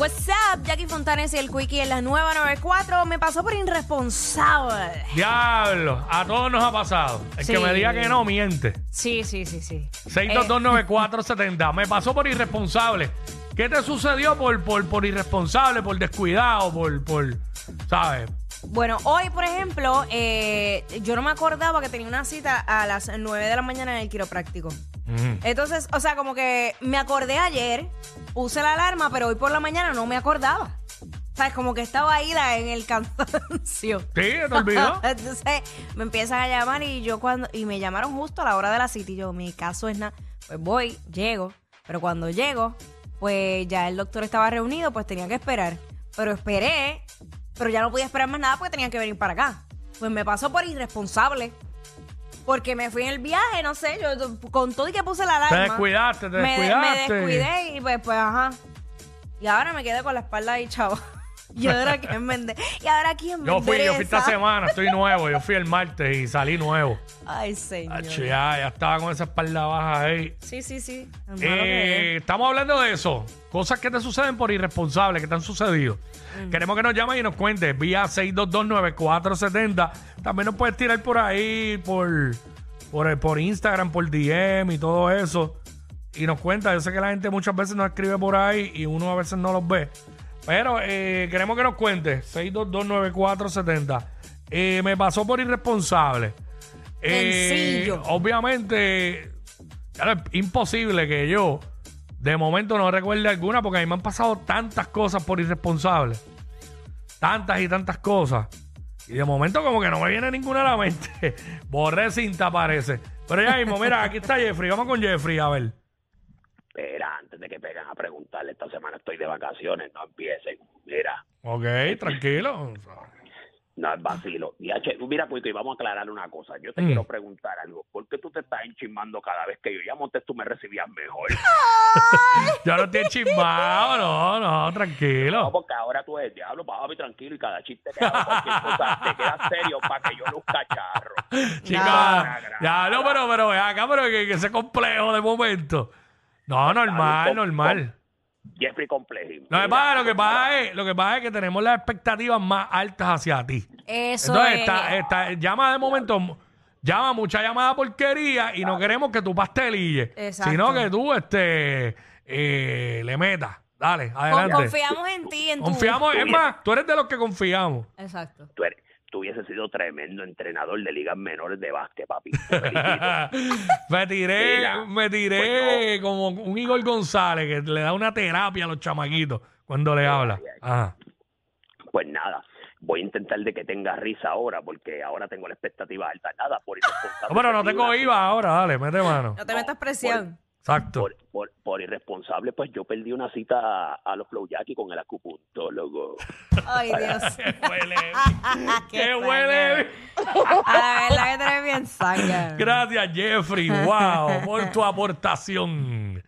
What's up, Jackie Fontanes y el Quickie en la nueva 94. Me pasó por irresponsable. Diablo, a todos nos ha pasado. El que me diga que no, miente. Sí, sí, sí, sí. 6229470. Me pasó por irresponsable. ¿Qué te sucedió por, por, por irresponsable, por descuidado, por, por, ¿sabes? Bueno, hoy, por ejemplo, eh, yo no me acordaba que tenía una cita a las 9 de la mañana en el quiropráctico. Entonces, o sea, como que me acordé ayer, puse la alarma, pero hoy por la mañana no me acordaba. ¿Sabes? Como que estaba ahí la- en el cansancio. Sí, te olvidó. Entonces me empiezan a llamar y yo cuando y me llamaron justo a la hora de la cita y yo, mi caso es nada. Pues voy, llego, pero cuando llego, pues ya el doctor estaba reunido, pues tenía que esperar. Pero esperé, pero ya no podía esperar más nada porque tenía que venir para acá. Pues me pasó por irresponsable. Porque me fui en el viaje, no sé, yo con todo y que puse la alarma. Te descuidaste, te me-. Me descuidé y pues, pues, ajá. Y ahora me quedé con la espalda ahí, chavo. Y ahora quién me ende- Y ahora quién me Yo fui, yo fui esta endereza? semana, estoy nuevo. Yo fui el martes y salí nuevo. Ay, señor. Acho, ya, ya estaba con esa espalda baja ahí. Sí, sí, sí. Hermano, Eh, estamos hablando de eso. Cosas que te suceden por irresponsables, que te han sucedido. Mm. Queremos que nos llames y nos cuentes vía 6229470. También nos puedes tirar por ahí, por, por, por Instagram, por DM y todo eso. Y nos cuenta. Yo sé que la gente muchas veces nos escribe por ahí y uno a veces no los ve. Pero eh, queremos que nos cuentes. 6229470. Eh, me pasó por irresponsable. Eh, Sencillo. obviamente, claro, es imposible que yo de momento no recuerde alguna porque a mí me han pasado tantas cosas por irresponsable. Tantas y tantas cosas. Y de momento como que no me viene ninguna a la mente. Borré cinta parece. Pero ya mismo, mira, aquí está Jeffrey. Vamos con Jeffrey, a ver. Espera, antes de que peguen a preguntarle, esta semana estoy de vacaciones, no empiecen. Mira, Ok, tranquilo. no es vacilo. Y H, mira, Cuico, y vamos a aclarar una cosa. Yo te Mm. quiero preguntar algo. ¿Por qué tú te estás enchismando cada vez que yo llamo? Antes tú me recibías mejor. Yo no estoy chismado, no, no, No, tranquilo. porque ahora tú eres diablo, papi, tranquilo, y cada chiste que hago, cualquier cosa, te quedas serio para que yo luzca charro. Chica, ya no, pero, pero acá, pero que, que ese complejo de momento. No, normal, normal. Jeffrey Complejín. Lo que, pasa, lo, que pasa es, lo que pasa es que tenemos las expectativas más altas hacia ti. Eso Entonces, es. está, está- llama de momento, llama mucha llamada porquería y no queremos que tú pastelilles, Exacto. sino que tú este, eh, le metas. Dale, Con- adelante. confiamos en ti, en tu... Confiamos, es más, tú eres de los que confiamos. Exacto. Tú, eres- tú hubieses sido tremendo entrenador de ligas menores de básquet, papi. Me tiré, Mira, me tiré como un Igor González que le da una terapia a los chamaquitos cuando le habla. ay, ay. Ajá. Pues nada, voy a intentar de que tenga risa ahora, porque ahora tengo la expectativa alta. Nada, por irresponsable. No, pero no tengo IVA ahora, dale, mete mano. No te metas presión. Exacto. Por, por, por irresponsable, pues yo perdí una cita a, a los Flow Jackie con el acupuntólogo. Ay, Dios. huele. Qué ¡Qué huele! A la verdad que ves bien sangre. Gracias, Jeffrey. Wow, por tu aportación.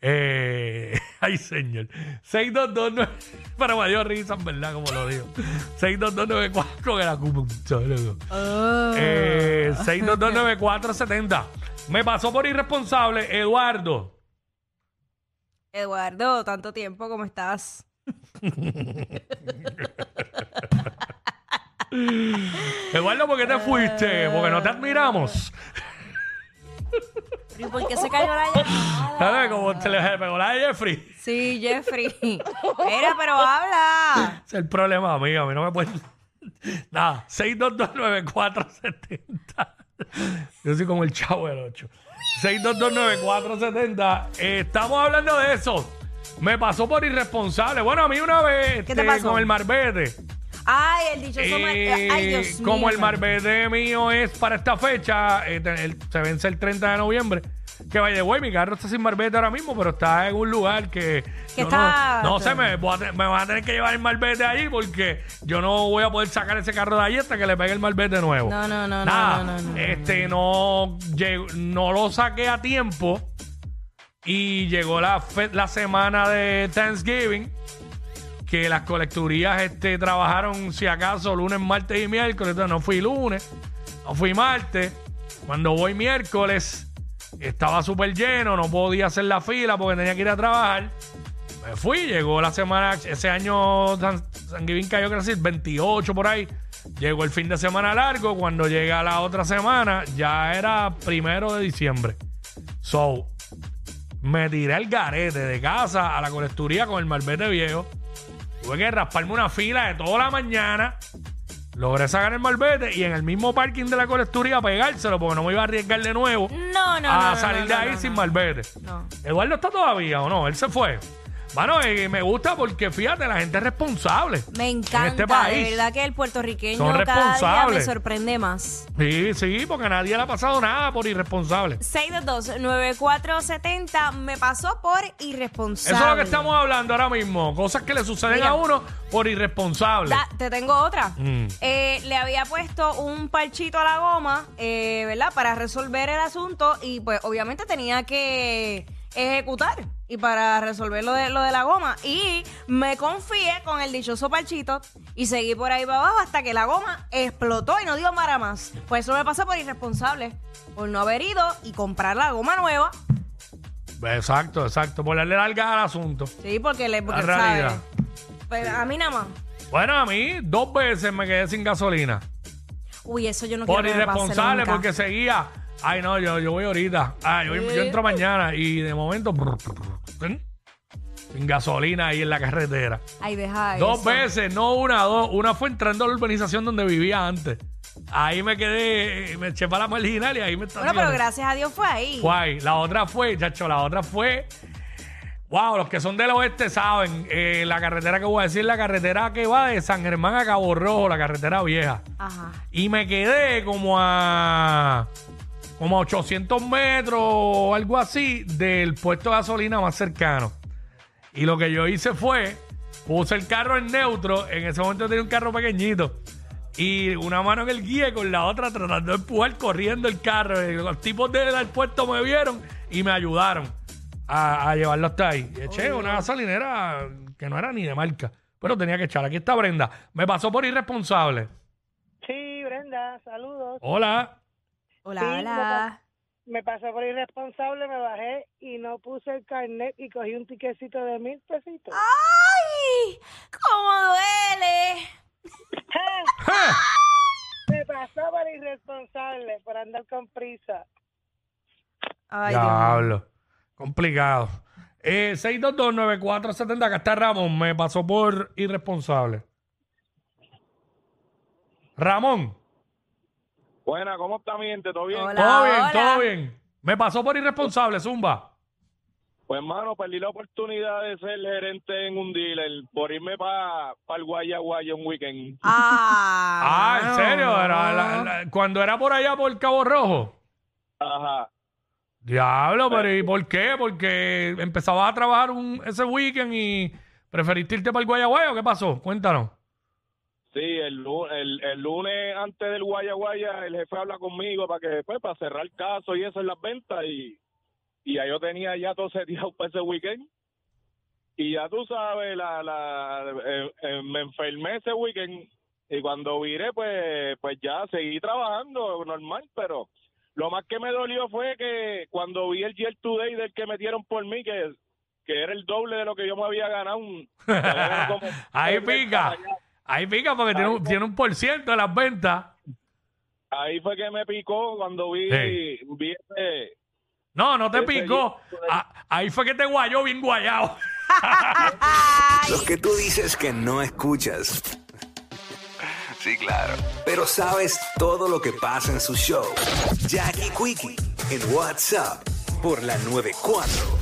Eh, ay, señor. 622 Pero me dio risa, en verdad, como lo digo. 62294 el acupuntólogo. Oh. Eh, 6229470. Me pasó por irresponsable, Eduardo. Eduardo, tanto tiempo, ¿cómo estás? Eduardo, ¿por qué te fuiste? Porque no te admiramos. ¿Y por qué se cayó la llamada? ¿Sabes? Como se le pegó la de Jeffrey. Sí, Jeffrey. Mira, pero habla. Es el problema, amigo. A mí no me pueden. Nada, 6229470. Yo soy como el chavo del 8. 6229470. Eh, estamos hablando de eso. Me pasó por irresponsable. Bueno, a mí una vez ¿Qué te este, pasó? con el marbete. Ay, el dichoso mar- Eh, Ay, Dios mío. como el marbete mío es para esta fecha, eh, te- el- se vence el 30 de noviembre. Que vaya, güey, mi carro está sin marbete ahora mismo, pero está en un lugar que. Que yo está- No, no sé, me, voy a te- me van a tener que llevar el marbete allí porque yo no voy a poder sacar ese carro de allí hasta que le pegue el marbete nuevo. No, no, no, no, Nada, no, no, no, no. Este, no, llegó- no lo saqué a tiempo y llegó la, fe- la semana de Thanksgiving que las colecturías este, trabajaron, si acaso, lunes, martes y miércoles. Entonces no fui lunes, no fui martes. Cuando voy miércoles, estaba súper lleno, no podía hacer la fila porque tenía que ir a trabajar. Me fui, llegó la semana, ese año San, Thanksgiving cayó, creo que decir, 28 por ahí. Llegó el fin de semana largo. Cuando llega la otra semana, ya era primero de diciembre. So, me tiré el garete de casa a la colecturía con el marbete viejo. Tuve que rasparme una fila de toda la mañana. Logré sacar el marbete y en el mismo parking de la colecturía pegárselo porque no me iba a arriesgar de nuevo No, no, a no, no, salir de no, ahí no, sin no. marbete. No. Eduardo está todavía o no, él se fue. Bueno, eh, me gusta porque fíjate, la gente es responsable. Me encanta, En este país. de verdad que el puertorriqueño Son cada día me responsables. sorprende más. Sí, sí, porque a nadie le ha pasado nada por irresponsable. 622-9470 me pasó por irresponsable. Eso es lo que estamos hablando ahora mismo. Cosas que le suceden Mira. a uno por irresponsable. Da- te tengo otra. Mm. Eh, le había puesto un parchito a la goma, eh, ¿verdad? Para resolver el asunto y pues obviamente tenía que ejecutar y para resolver lo de, lo de la goma. Y me confié con el dichoso parchito y seguí por ahí para abajo hasta que la goma explotó y no dio para más. Pues eso me pasa por irresponsable, por no haber ido y comprar la goma nueva. Exacto, exacto. Por darle larga al asunto. Sí, porque le... Porque, realidad. Pero a mí nada más. Bueno, a mí dos veces me quedé sin gasolina. Uy, eso yo no por quiero pase irresponsable, porque seguía. Ay, no, yo, yo voy ahorita. Ah, yo, yo entro mañana y de momento. Sin gasolina ahí en la carretera. Ay, deja Dos eso. veces, no una, dos. Una fue entrando a la urbanización donde vivía antes. Ahí me quedé, me eché para la marginal y ahí me Bueno, estacioné. pero gracias a Dios fue ahí. Guay. La otra fue, chacho, la otra fue. Wow, los que son del oeste saben. eh, la carretera que voy a decir, la carretera que va de San Germán a Cabo Rojo, la carretera vieja. Ajá. Y me quedé como a. como a 800 metros o algo así del puesto de gasolina más cercano. Y lo que yo hice fue. Puse el carro en neutro. En ese momento tenía un carro pequeñito. Y una mano en el guía y con la otra tratando de empujar corriendo el carro. Los tipos del puesto me vieron y me ayudaron a, a llevarlo hasta ahí. Eché una gasolinera que no era ni de marca. Pero tenía que echar. Aquí está Brenda. Me pasó por irresponsable. Sí, Brenda, saludos. Hola. Hola, Sí, hola. Me pasó por irresponsable, me bajé y no puse el carnet y cogí un tiquecito de mil pesitos. ¡Ay! ¿Cómo duele? Me pasó por irresponsable, por andar con prisa. Ay. Diablo. Complicado. Eh, 6229470, acá está Ramón. Me pasó por irresponsable. Ramón. Buena, ¿cómo está mi gente? ¿Todo bien? Hola, todo bien, hola. todo bien. Me pasó por irresponsable, Zumba. Pues, hermano, perdí la oportunidad de ser gerente en un dealer por irme para el Guaya Guaya un weekend. Ah, Ah, ¿en serio? Era la- la- cuando era por allá por Cabo Rojo. Ajá. Diablo, pero ¿y por qué? Porque empezabas a trabajar un, ese weekend y preferiste irte para el Guayaguayo. ¿Qué pasó? Cuéntanos. Sí, el, el, el lunes antes del Guaya Guaya, el jefe habla conmigo para que pues, para cerrar el caso y eso en las ventas y, y ya yo tenía ya todo seteado para ese weekend. Y ya tú sabes, la, la, eh, eh, me enfermé ese weekend y cuando viré, pues, pues ya seguí trabajando normal, pero lo más que me dolió fue que cuando vi el Year Today del que metieron por mí, que, que era el doble de lo que yo me había ganado. un- Ahí pica. Ahí pica porque tiene un, tiene un por ciento de las ventas. Ahí fue que me picó cuando vi, Sí. vi ese- No, no te Ese picó. Year Ah, ahí fue que te guayó bien guayado. Los que tú dices que no escuchas. Sí, claro. Pero sabes todo lo que pasa en su show. Jackie Quickie en WhatsApp por la 94.